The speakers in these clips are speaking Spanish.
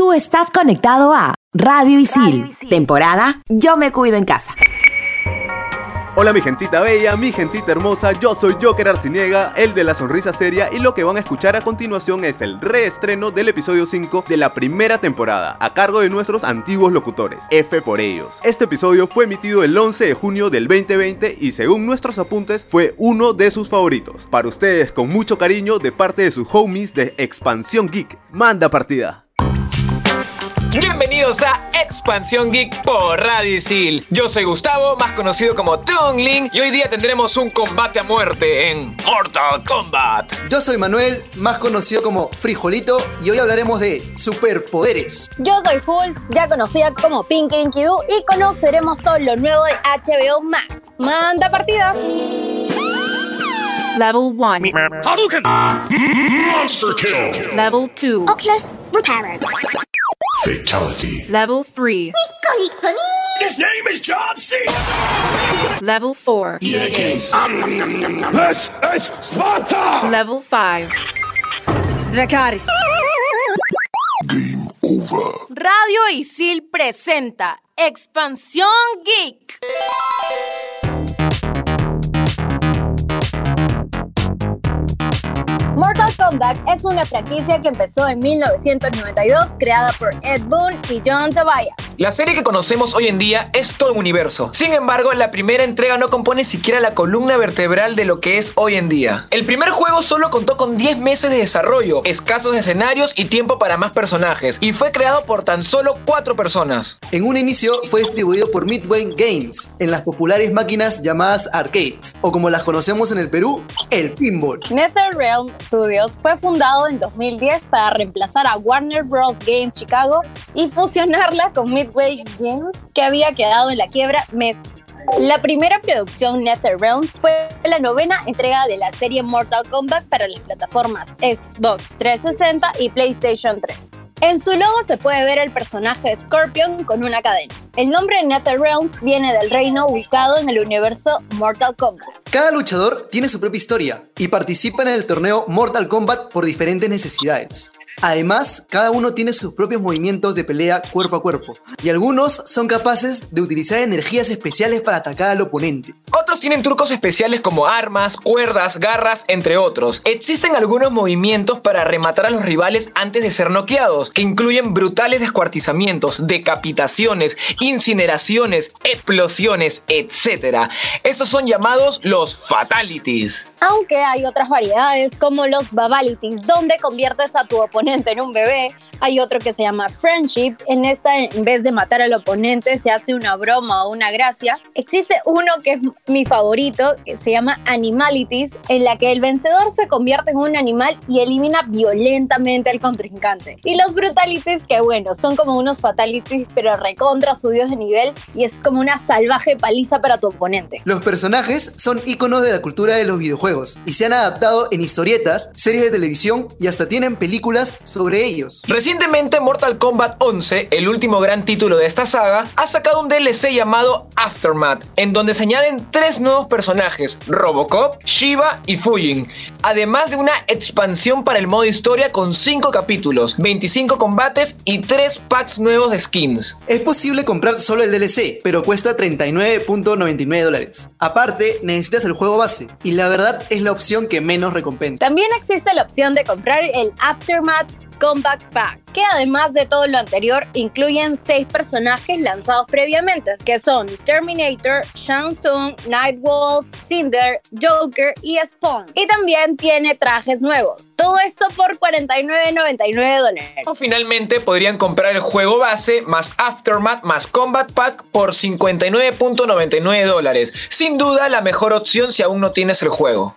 Tú estás conectado a Radio Isil, temporada Yo me cuido en casa. Hola mi gentita bella, mi gentita hermosa, yo soy Joker Arciniega, el de la sonrisa seria y lo que van a escuchar a continuación es el reestreno del episodio 5 de la primera temporada, a cargo de nuestros antiguos locutores, F por ellos. Este episodio fue emitido el 11 de junio del 2020 y según nuestros apuntes fue uno de sus favoritos. Para ustedes con mucho cariño de parte de sus homies de Expansión Geek. Manda partida. Bienvenidos a Expansión Geek por Radio Isil. Yo soy Gustavo, más conocido como Tungling, y hoy día tendremos un combate a muerte en Mortal Kombat. Yo soy Manuel, más conocido como Frijolito, y hoy hablaremos de superpoderes. Yo soy Hulz, ya conocida como Pinky Inky Doo, y conoceremos todo lo nuevo de HBO Max. Manda partida. Level 1. Hadouken! Monster kill! Level 2. Oculus repaired. Fatality. Level 3. His name is John C. Level 4. This is Sparta! Level 5. Dracaris. Game over. Radio Isil presenta Expansión Geek. Es una franquicia que empezó en 1992, creada por Ed Boon y John Tobias. La serie que conocemos hoy en día es todo un universo. Sin embargo, la primera entrega no compone siquiera la columna vertebral de lo que es hoy en día. El primer juego solo contó con 10 meses de desarrollo, escasos escenarios y tiempo para más personajes, y fue creado por tan solo 4 personas. En un inicio fue distribuido por Midway Games, en las populares máquinas llamadas arcades, o como las conocemos en el Perú, el pinball. NetherRealm Studios fue fundado en 2010 para reemplazar a Warner Bros. Games Chicago y fusionarla con Midway Games, que había quedado en la quiebra meses la primera producción NetherRealms fue la novena entrega de la serie Mortal Kombat para las plataformas Xbox 360 y PlayStation 3. En su logo se puede ver el personaje Scorpion con una cadena. El nombre NetherRealms viene del reino ubicado en el universo Mortal Kombat. Cada luchador tiene su propia historia y participa en el torneo Mortal Kombat por diferentes necesidades. Además, cada uno tiene sus propios movimientos de pelea cuerpo a cuerpo, y algunos son capaces de utilizar energías especiales para atacar al oponente. Otros tienen trucos especiales como armas, cuerdas, garras, entre otros. Existen algunos movimientos para rematar a los rivales antes de ser noqueados, que incluyen brutales descuartizamientos, decapitaciones, incineraciones, explosiones, etc. Estos son llamados los fatalities. Aunque hay otras variedades como los babalities, donde conviertes a tu oponente en un bebé. Hay otro que se llama friendship. En esta, en vez de matar al oponente, se hace una broma o una gracia. Existe uno que es mi favorito, que se llama animalities, en la que el vencedor se convierte en un animal y elimina violentamente al contrincante. Y los brutalities, que bueno, son como unos fatalities, pero recontra de nivel y es como una salvaje paliza para tu oponente. Los personajes son íconos de la cultura de los videojuegos y se han adaptado en historietas, series de televisión y hasta tienen películas sobre ellos. Recientemente Mortal Kombat 11, el último gran título de esta saga, ha sacado un DLC llamado Aftermath, en donde se añaden tres nuevos personajes, Robocop, Shiva y Fujin, además de una expansión para el modo historia con 5 capítulos, 25 combates y 3 packs nuevos de skins. Es posible comprar solo el DLC, pero cuesta 39.99 dólares. Aparte, necesitas el juego base, y la verdad es la opción que menos recompensa. También existe la opción de comprar el Aftermath Combat Pack, que además de todo lo anterior incluyen seis personajes lanzados previamente, que son Terminator, Shang Tsung, Nightwolf, Cinder, Joker y Spawn. Y también tiene trajes nuevos. Todo esto por 49.99 dólares. O finalmente podrían comprar el juego base más Aftermath más Combat Pack por 59.99 dólares. Sin duda la mejor opción si aún no tienes el juego.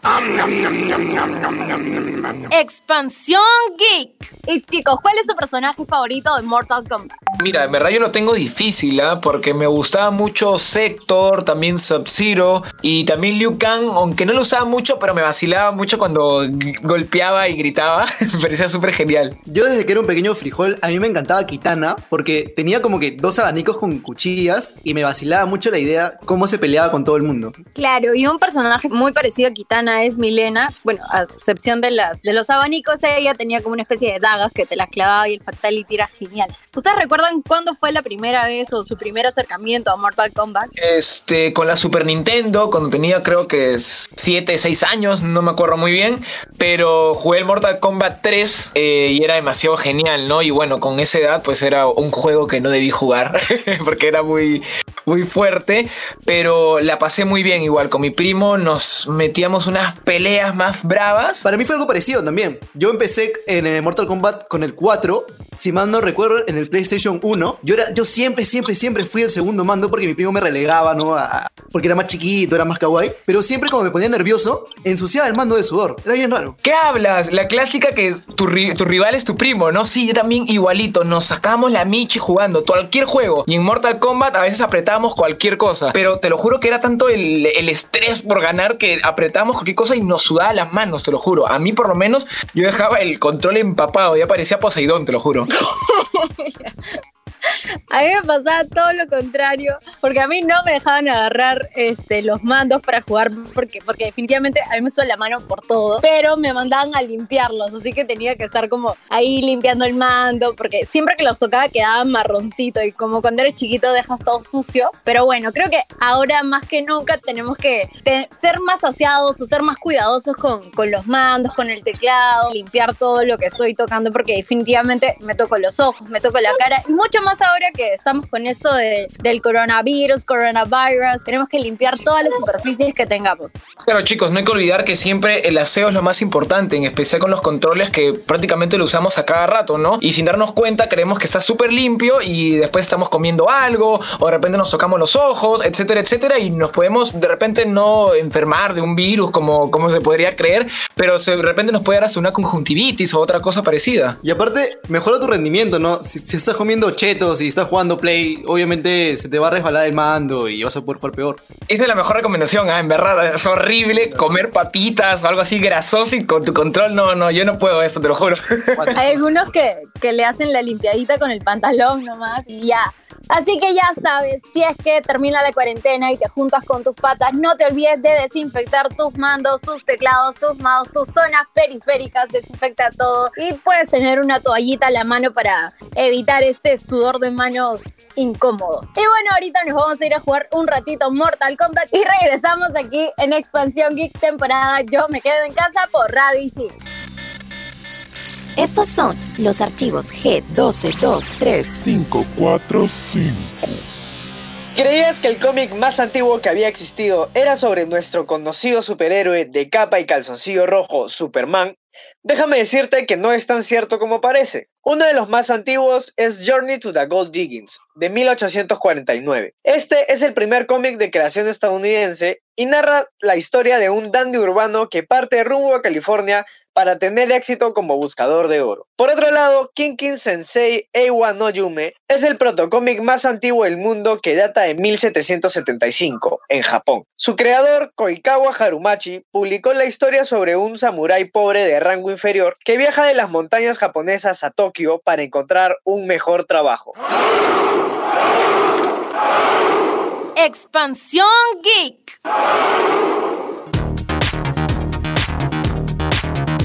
Expansión Geek. Y chicos, ¿cuál es su personaje favorito de Mortal Kombat? Mira, en verdad yo lo tengo difícil, ¿ah? porque me gustaba mucho Sector, también Sub-Zero y también Liu Kang, aunque no lo usaba mucho, pero me vacilaba mucho cuando golpeaba y gritaba. me parecía súper genial. Yo desde que era un pequeño frijol, a mí me encantaba Kitana porque tenía como que dos abanicos con cuchillas y me vacilaba mucho la idea cómo se peleaba con todo el mundo. Claro, y un personaje muy parecido a Kitana es Milena. Bueno, a excepción de, las, de los abanicos, ella tenía como una especie de que te las clavaba y y el Fatality era genial. ¿Ustedes recuerdan cuándo fue la primera vez o su primer acercamiento a Mortal Kombat? Este, con la Super Nintendo, cuando tenía creo que 7, 6 años, no me acuerdo muy bien, pero jugué el Mortal Kombat 3 eh, y era demasiado genial, ¿no? Y bueno, con esa edad pues era un juego que no debí jugar porque era muy, muy fuerte, pero la pasé muy bien igual. Con mi primo nos metíamos unas peleas más bravas. Para mí fue algo parecido también. Yo empecé en el Mortal Kombat con el 4. Si mal no recuerdo, en el PlayStation 1. Yo, era, yo siempre, siempre, siempre fui el segundo mando porque mi primo me relegaba, ¿no? Porque era más chiquito, era más kawaii. Pero siempre como me ponía nervioso, ensuciaba el mando de sudor. Era bien raro. ¿Qué hablas? La clásica que tu, tu rival es tu primo, ¿no? Sí, yo también igualito. Nos sacamos la michi jugando cualquier juego. Y en Mortal Kombat a veces apretábamos cualquier cosa. Pero te lo juro que era tanto el, el estrés por ganar que apretábamos cualquier cosa y nos sudaba las manos, te lo juro. A mí por lo menos yo dejaba el control empapado. Ya parecía Poseidón, te lo juro. A mí me pasaba todo lo contrario, porque a mí no me dejaban agarrar este, los mandos para jugar, porque, porque definitivamente a mí me suena la mano por todo, pero me mandaban a limpiarlos, así que tenía que estar como ahí limpiando el mando, porque siempre que los tocaba quedaban marroncito y como cuando eres chiquito dejas todo sucio. Pero bueno, creo que ahora más que nunca tenemos que ser más aseados o ser más cuidadosos con los mandos, con el teclado, limpiar todo lo que estoy tocando, porque definitivamente me toco los ojos, me toco la cara, y mucho más ahora que estamos con esto de- del coronavirus, coronavirus, tenemos que limpiar todas las superficies que tengamos. Pero chicos, no hay que olvidar que siempre el aseo es lo más importante, en especial con los controles que prácticamente lo usamos a cada rato, ¿no? Y sin darnos cuenta creemos que está súper limpio y después estamos comiendo algo o de repente nos tocamos los ojos, etcétera, etcétera, y nos podemos de repente no enfermar de un virus como, como se podría creer, pero se- de repente nos puede dar hasta una conjuntivitis o otra cosa parecida. Y aparte, mejora tu rendimiento, ¿no? Si, si estás comiendo chetos y estás jugando Play, obviamente se te va a resbalar el mando y vas a poder jugar peor. Esa es la mejor recomendación, ah, en verdad, es horrible comer papitas o algo así grasoso y con tu control, no, no, yo no puedo eso, te lo juro. Hay algunos que, que le hacen la limpiadita con el pantalón nomás y ya. Así que ya sabes, si es que termina la cuarentena y te juntas con tus patas, no te olvides de desinfectar tus mandos, tus teclados, tus mouse, tus zonas periféricas, desinfecta todo y puedes tener una toallita a la mano para evitar este sudor de manos incómodo. Y bueno, ahorita nos vamos a ir a jugar un ratito Mortal Kombat y regresamos aquí en Expansión Geek temporada Yo me quedo en casa por Radio Isil. Estos son los archivos G12235. 545. ¿Creías que el cómic más antiguo que había existido era sobre nuestro conocido superhéroe de capa y calzoncillo rojo, Superman? Déjame decirte que no es tan cierto como parece. Uno de los más antiguos es Journey to the Gold Diggings, de 1849. Este es el primer cómic de creación estadounidense y narra la historia de un dandy urbano que parte rumbo a California para tener éxito como buscador de oro. Por otro lado, Kinkin Sensei Eiwa no Yume es el protocómic más antiguo del mundo que data de 1775, en Japón. Su creador, Koikawa Harumachi, publicó la historia sobre un samurái pobre de rango inferior que viaja de las montañas japonesas a Tokio para encontrar un mejor trabajo. Expansión Geek.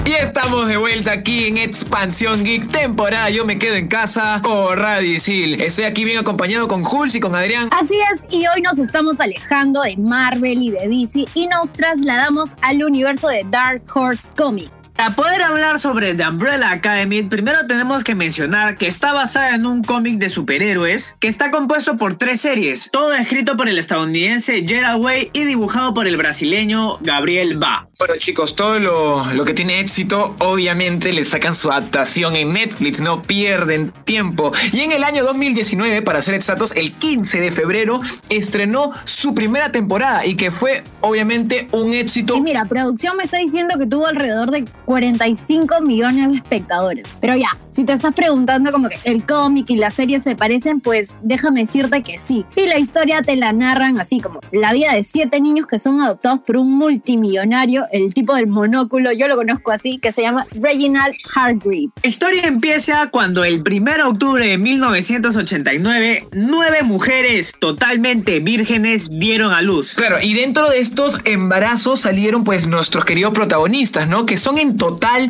Y estamos de vuelta aquí en Expansión Geek temporada Yo me quedo en casa por Radio Isil. Estoy aquí bien acompañado con Jules y con Adrián. Así es, y hoy nos estamos alejando de Marvel y de DC y nos trasladamos al universo de Dark Horse Comics. Para poder hablar sobre The Umbrella Academy, primero tenemos que mencionar que está basada en un cómic de superhéroes que está compuesto por tres series, todo escrito por el estadounidense Gerald Way y dibujado por el brasileño Gabriel Ba. Bueno chicos, todo lo, lo que tiene éxito obviamente le sacan su adaptación en Netflix, no pierden tiempo. Y en el año 2019, para ser exactos, el 15 de febrero, estrenó su primera temporada y que fue obviamente un éxito. Y mira, producción me está diciendo que tuvo alrededor de 45 millones de espectadores. Pero ya, si te estás preguntando como que el cómic y la serie se parecen, pues déjame decirte que sí. Y la historia te la narran así como la vida de siete niños que son adoptados por un multimillonario el tipo del monóculo, yo lo conozco así, que se llama Reginald Hargreave. La historia empieza cuando el 1 de octubre de 1989, nueve mujeres totalmente vírgenes dieron a luz. Claro, y dentro de estos embarazos salieron pues nuestros queridos protagonistas, ¿no? Que son en total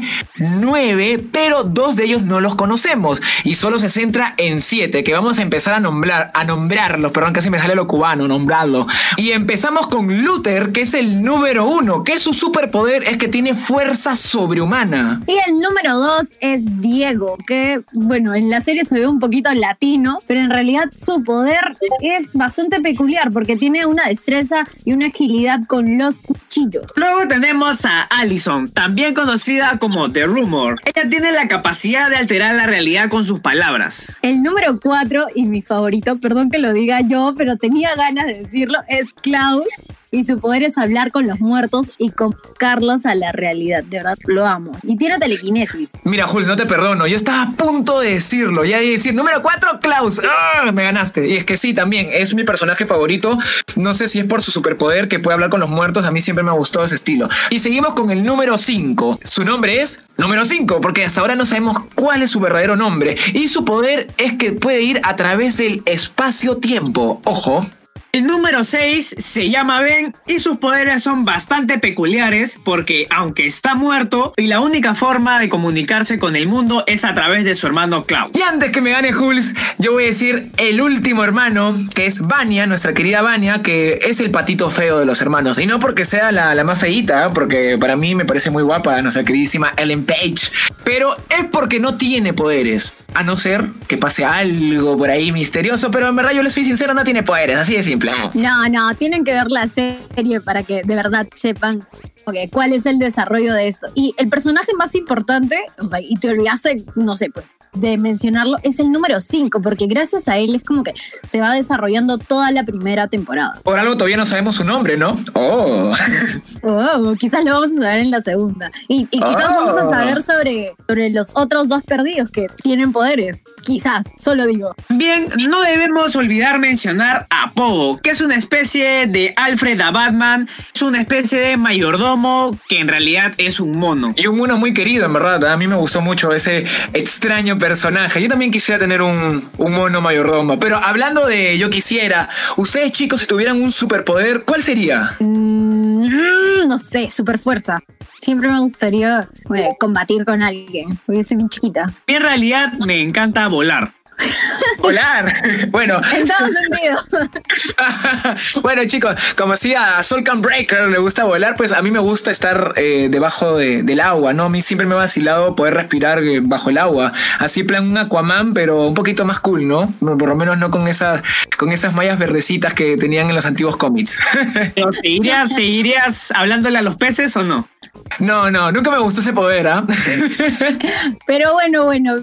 nueve, pero dos de ellos no los conocemos. Y solo se centra en siete, que vamos a empezar a nombrar, a nombrarlos, perdón, casi me sale lo cubano, nombrarlo. Y empezamos con Luther, que es el número uno, que su superpoder es que tiene fuerza sobrehumana. Y el número dos es Diego, que bueno, en la serie se ve un poquito latino, pero en realidad su poder es bastante peculiar porque tiene una destreza y una agilidad con los cuchillos. Luego tenemos a Allison, también conocida como The Rumor. Ella tiene la capacidad de alterar la realidad con sus palabras. El número cuatro y mi favorito, perdón que lo diga yo, pero tenía ganas de decirlo, es Klaus. Y su poder es hablar con los muertos y convocarlos a la realidad. De verdad, lo amo. Y tiene telequinesis. Mira, Jules, no te perdono. Yo estaba a punto de decirlo. Ya de decir, número 4, Klaus. ¡Ah! Me ganaste. Y es que sí, también es mi personaje favorito. No sé si es por su superpoder que puede hablar con los muertos. A mí siempre me ha gustado ese estilo. Y seguimos con el número 5. Su nombre es número 5, porque hasta ahora no sabemos cuál es su verdadero nombre. Y su poder es que puede ir a través del espacio-tiempo. Ojo. El número 6 se llama Ben y sus poderes son bastante peculiares porque aunque está muerto y la única forma de comunicarse con el mundo es a través de su hermano Klaus. Y antes que me gane Jules, yo voy a decir el último hermano, que es Vania, nuestra querida Vania, que es el patito feo de los hermanos. Y no porque sea la, la más feíta, porque para mí me parece muy guapa nuestra queridísima Ellen Page, pero es porque no tiene poderes. A no ser que pase algo por ahí misterioso, pero en verdad yo le soy sincero, no tiene poderes, así de simple. No, no, tienen que ver la serie para que de verdad sepan ok, cuál es el desarrollo de esto. Y el personaje más importante, o sea, y te olvidaste, no sé, pues, de mencionarlo, es el número 5, porque gracias a él es como que se va desarrollando toda la primera temporada. Por algo todavía no sabemos su nombre, ¿no? Oh. Oh, quizás lo vamos a saber en la segunda. Y, y quizás Oh. vamos a saber sobre, sobre los otros dos perdidos que tienen poderes. Quizás, solo digo. Bien, no debemos olvidar mencionar a Pogo, que es una especie de Alfred a Batman, es una especie de mayordomo que en realidad es un mono. Y un mono muy querido, en verdad. A mí me gustó mucho ese extraño personaje. Yo también quisiera tener un, un mono mayordomo. Pero hablando de yo quisiera, ustedes chicos, si tuvieran un superpoder, ¿cuál sería? Mm, no sé, super fuerza. Siempre me gustaría eh, combatir con alguien, porque yo soy bien chiquita. En realidad me encanta volar. Volar. Bueno, En todo sentido. bueno chicos, como si a Solcan Breaker le gusta volar, pues a mí me gusta estar eh, debajo de- del agua, ¿no? A mí siempre me ha vacilado poder respirar eh, bajo el agua. Así plan un Aquaman, pero un poquito más cool, ¿no? Por lo menos no con esas, con esas mallas verdecitas que tenían en los antiguos cómics. Pero, ¿Seguirías, ¿Seguirías hablándole a los peces o no? no, no, nunca me gustó ese poder, ¿ah? Pero bueno, bueno,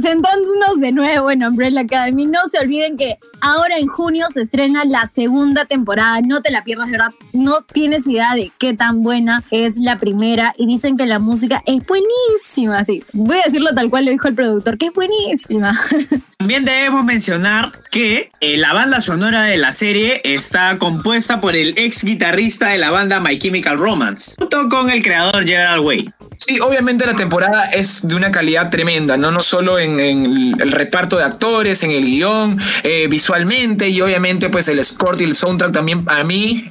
centrándonos de nuevo en Umbrella Academy, no se olviden que ahora en junio se estrena la segunda temporada. No te la pierdas, de verdad. No tienes idea de qué tan buena es la primera. Y dicen que la música es buenísima. Sí, voy a decirlo tal cual lo dijo el productor, que es buenísima. También debemos mencionar que eh, la banda sonora de la serie está compuesta por el ex guitarrista de la banda My Chemical Romance, junto con el creador Gerard Way. Sí, obviamente la temporada es de una calidad tremenda, no, no solo en, el reparto de actores, en el guion, eh, visualmente y obviamente pues el score y el soundtrack también a mí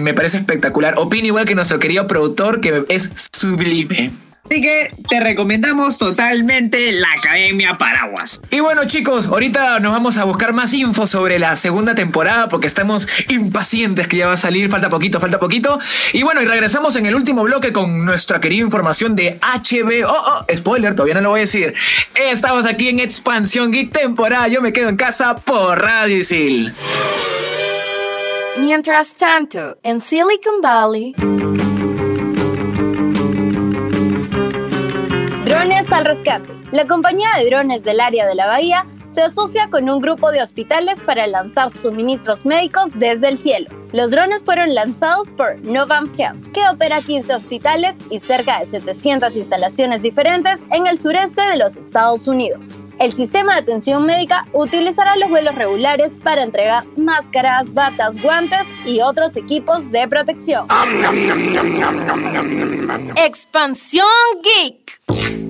me parece espectacular. Opino igual que nuestro querido productor que es sublime. Así que te recomendamos totalmente la Academia Paraguas. Y bueno chicos, ahorita nos vamos a buscar más info sobre la segunda temporada porque estamos impacientes que ya va a salir, falta poquito, falta poquito. Y bueno, y regresamos en el último bloque con nuestra querida información de HBO. Oh, oh, spoiler, todavía no lo voy a decir. Estamos aquí en Expansión Geek temporada, yo me quedo en casa por Radio Isil. Mientras tanto, en Silicon Valley, al rescate. La compañía de drones del área de la bahía se asocia con un grupo de hospitales para lanzar suministros médicos desde el cielo. Los drones fueron lanzados por Novam Health, que opera 15 hospitales y cerca de 700 instalaciones diferentes en el sureste de los Estados Unidos. El sistema de atención médica utilizará los vuelos regulares para entregar máscaras, batas, guantes y otros equipos de protección. Expansión Geek.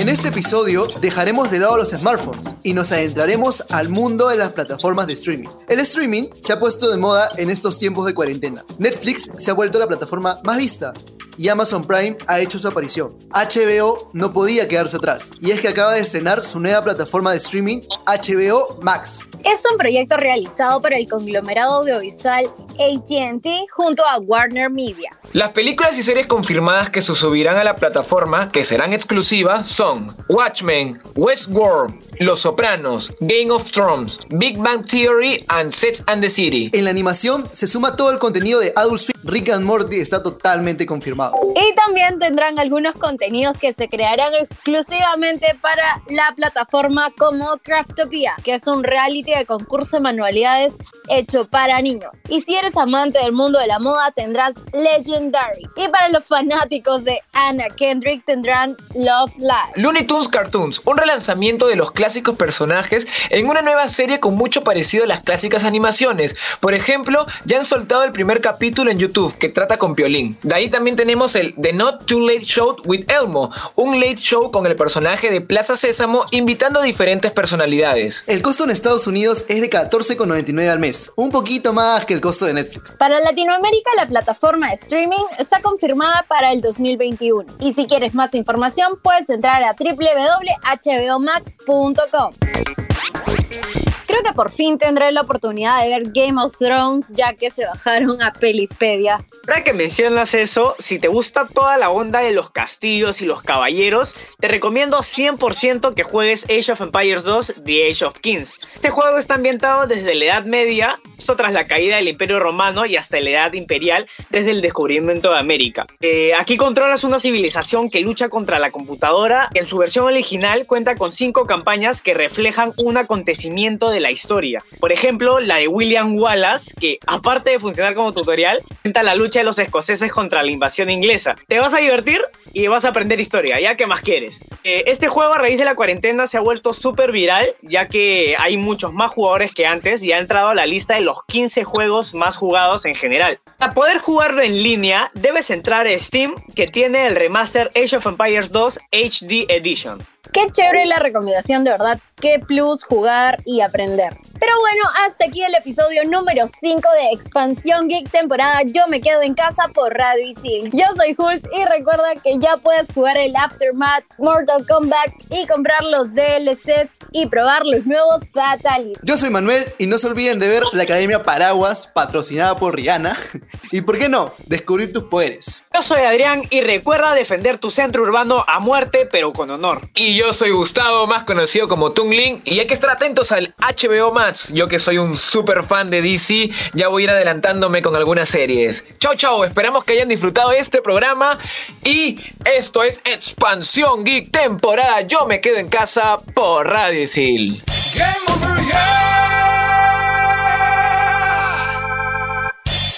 En este episodio dejaremos de lado los smartphones y nos adentraremos al mundo de las plataformas de streaming. El streaming se ha puesto de moda en estos tiempos de cuarentena. Netflix se ha vuelto la plataforma más vista y Amazon Prime ha hecho su aparición. HBO no podía quedarse atrás y es que acaba de estrenar su nueva plataforma de streaming HBO Max. Es un proyecto realizado por el conglomerado audiovisual ATT junto a Warner Media. Las películas y series confirmadas que se subirán a la plataforma, que serán exclusivas, son Watchmen, Westworld, Los Sopranos, Game of Thrones, Big Bang Theory and Sex and the City. En la animación se suma todo el contenido de Adult Swim. Rick and Morty está totalmente confirmado. Y también tendrán algunos contenidos que se crearán exclusivamente para la plataforma como Craftopia, que es un reality de concurso de manualidades hecho para niños. Y si eres amante del mundo de la moda, tendrás Legendary. Y para los fanáticos de Anna Kendrick, tendrán Love Live. Looney Tunes Cartoons, un relanzamiento de los clásicos personajes en una nueva serie con mucho parecido a las clásicas animaciones. Por ejemplo, ya han soltado el primer capítulo en YouTube que trata con Piolín. De ahí también tenemos el The Not Too Late Show with Elmo, un late show con el personaje de Plaza Sésamo invitando a diferentes personalidades. El costo en Estados Unidos es de 14,99 al mes, un poquito más que el costo de Netflix. Para Latinoamérica, la plataforma de streaming está confirmada para el 2021. Y si quieres más información, puedes entrar a www.hbomax.com. Creo que por fin tendré la oportunidad de ver Game of Thrones ya que se bajaron a Pelispedia. Ahora que mencionas eso, si te gusta toda la onda de los castillos y los caballeros, te recomiendo 100% que juegues Age of Empires 2 The Age of Kings. Este juego está ambientado desde la Edad Media, justo tras la caída del Imperio Romano y hasta la Edad Imperial, desde el descubrimiento de América. Eh, aquí controlas una civilización que lucha contra la computadora. En su versión original cuenta con cinco campañas que reflejan un acontecimiento de la historia. Por ejemplo, la de William Wallace, que aparte de funcionar como tutorial, cuenta la lucha de los escoceses contra la invasión inglesa. Te vas a divertir y vas a aprender historia, ya que más quieres. Eh, este juego a raíz de la cuarentena se ha vuelto súper viral, ya que hay muchos más jugadores que antes y ha entrado a la lista de los 15 juegos más jugados en general. Para poder jugarlo en línea, debes entrar a Steam, que tiene el remaster Age of Empires 2 HD Edition. Qué chévere la recomendación, de verdad. Qué plus jugar y aprender. Pero bueno, hasta aquí el episodio número 5 de Expansión Geek temporada Yo me quedo en casa por Radio Isil. Yo soy Hulz y recuerda que ya puedes jugar el Aftermath, Mortal Kombat y comprar los DLCs y probar los nuevos Fatality. Yo soy Manuel y no se olviden de ver la Academia Paraguas patrocinada por Rihanna. y por qué no, descubrir tus poderes. Yo soy Adrián y recuerda defender tu centro urbano a muerte pero con honor. Y yo soy Gustavo, más conocido como Tungling, y hay que estar atentos al HBO Max. Yo que soy un super fan de DC, ya voy a ir adelantándome con algunas series. Chao, chao, esperamos que hayan disfrutado este programa y esto es Expansión Geek temporada Yo me quedo en casa por Radio Isil.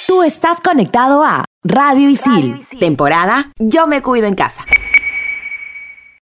Tú estás conectado a Radio Isil, temporada Yo me cuido en casa.